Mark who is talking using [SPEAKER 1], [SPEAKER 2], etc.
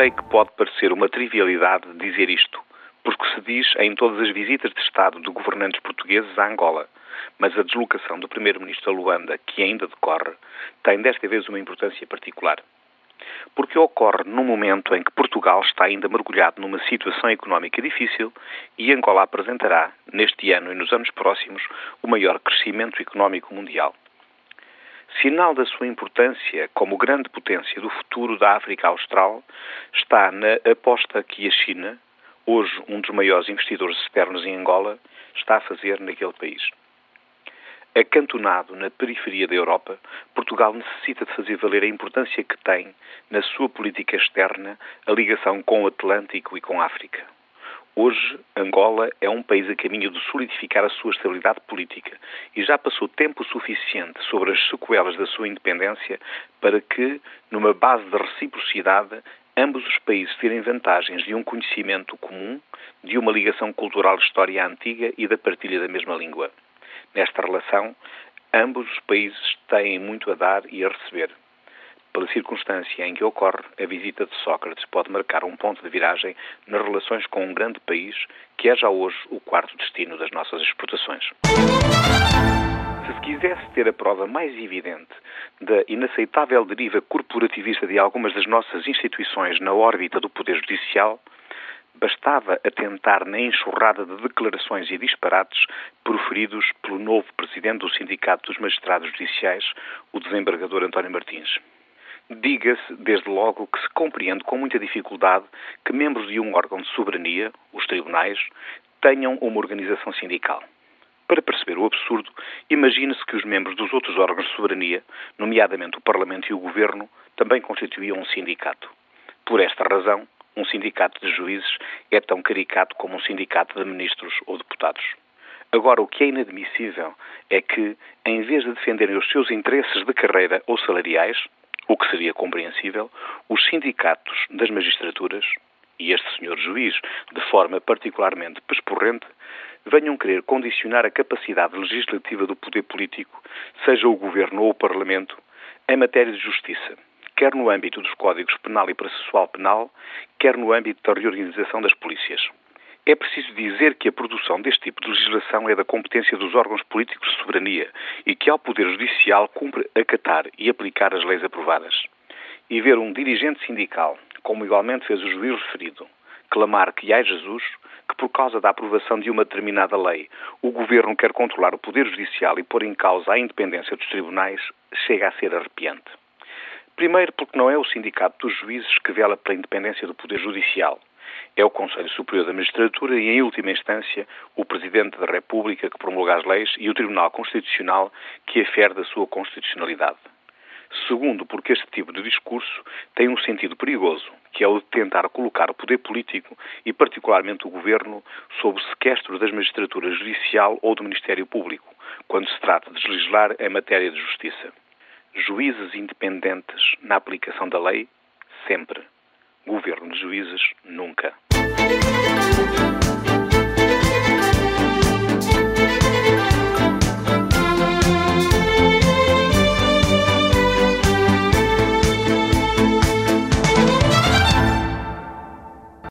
[SPEAKER 1] sei que pode parecer uma trivialidade dizer isto, porque se diz em todas as visitas de Estado de governantes portugueses a Angola, mas a deslocação do Primeiro-Ministro a Luanda, que ainda decorre, tem desta vez uma importância particular. Porque ocorre num momento em que Portugal está ainda mergulhado numa situação económica difícil e Angola apresentará, neste ano e nos anos próximos, o maior crescimento económico mundial. Sinal da sua importância como grande potência do futuro da África Austral está na aposta que a China, hoje um dos maiores investidores externos em Angola, está a fazer naquele país. Acantonado na periferia da Europa, Portugal necessita de fazer valer a importância que tem na sua política externa a ligação com o Atlântico e com a África. Hoje, Angola é um país a caminho de solidificar a sua estabilidade política e já passou tempo suficiente sobre as sequelas da sua independência para que, numa base de reciprocidade, ambos os países terem vantagens de um conhecimento comum, de uma ligação cultural de história antiga e da partilha da mesma língua. Nesta relação, ambos os países têm muito a dar e a receber. Pela circunstância em que ocorre, a visita de Sócrates pode marcar um ponto de viragem nas relações com um grande país que é já hoje o quarto destino das nossas exportações. Se se quisesse ter a prova mais evidente da inaceitável deriva corporativista de algumas das nossas instituições na órbita do Poder Judicial, bastava atentar na enxurrada de declarações e disparates proferidos pelo novo presidente do Sindicato dos Magistrados Judiciais, o desembargador António Martins. Diga-se, desde logo, que se compreende com muita dificuldade que membros de um órgão de soberania, os tribunais, tenham uma organização sindical. Para perceber o absurdo, imagine-se que os membros dos outros órgãos de soberania, nomeadamente o Parlamento e o Governo, também constituíam um sindicato. Por esta razão, um sindicato de juízes é tão caricato como um sindicato de ministros ou deputados. Agora, o que é inadmissível é que, em vez de defenderem os seus interesses de carreira ou salariais, o que seria compreensível, os sindicatos das magistraturas, e este senhor juiz, de forma particularmente pesporrente, venham querer condicionar a capacidade legislativa do poder político, seja o governo ou o parlamento, em matéria de justiça quer no âmbito dos códigos penal e processual penal, quer no âmbito da reorganização das polícias. É preciso dizer que a produção deste tipo de legislação é da competência dos órgãos políticos de soberania e que ao Poder Judicial cumpre acatar e aplicar as leis aprovadas. E ver um dirigente sindical, como igualmente fez o juiz referido, clamar que, ai Jesus, que por causa da aprovação de uma determinada lei o Governo quer controlar o Poder Judicial e pôr em causa a independência dos tribunais, chega a ser arrepiante. Primeiro, porque não é o Sindicato dos Juízes que vela pela independência do Poder Judicial. É o Conselho Superior da Magistratura e, em última instância, o Presidente da República que promulga as leis e o Tribunal Constitucional que afere da sua constitucionalidade. Segundo, porque este tipo de discurso tem um sentido perigoso, que é o de tentar colocar o poder político e, particularmente, o governo sob o sequestro das magistraturas judicial ou do Ministério Público, quando se trata de legislar em matéria de justiça. Juízes independentes na aplicação da lei, sempre. Governo de juízes, nunca.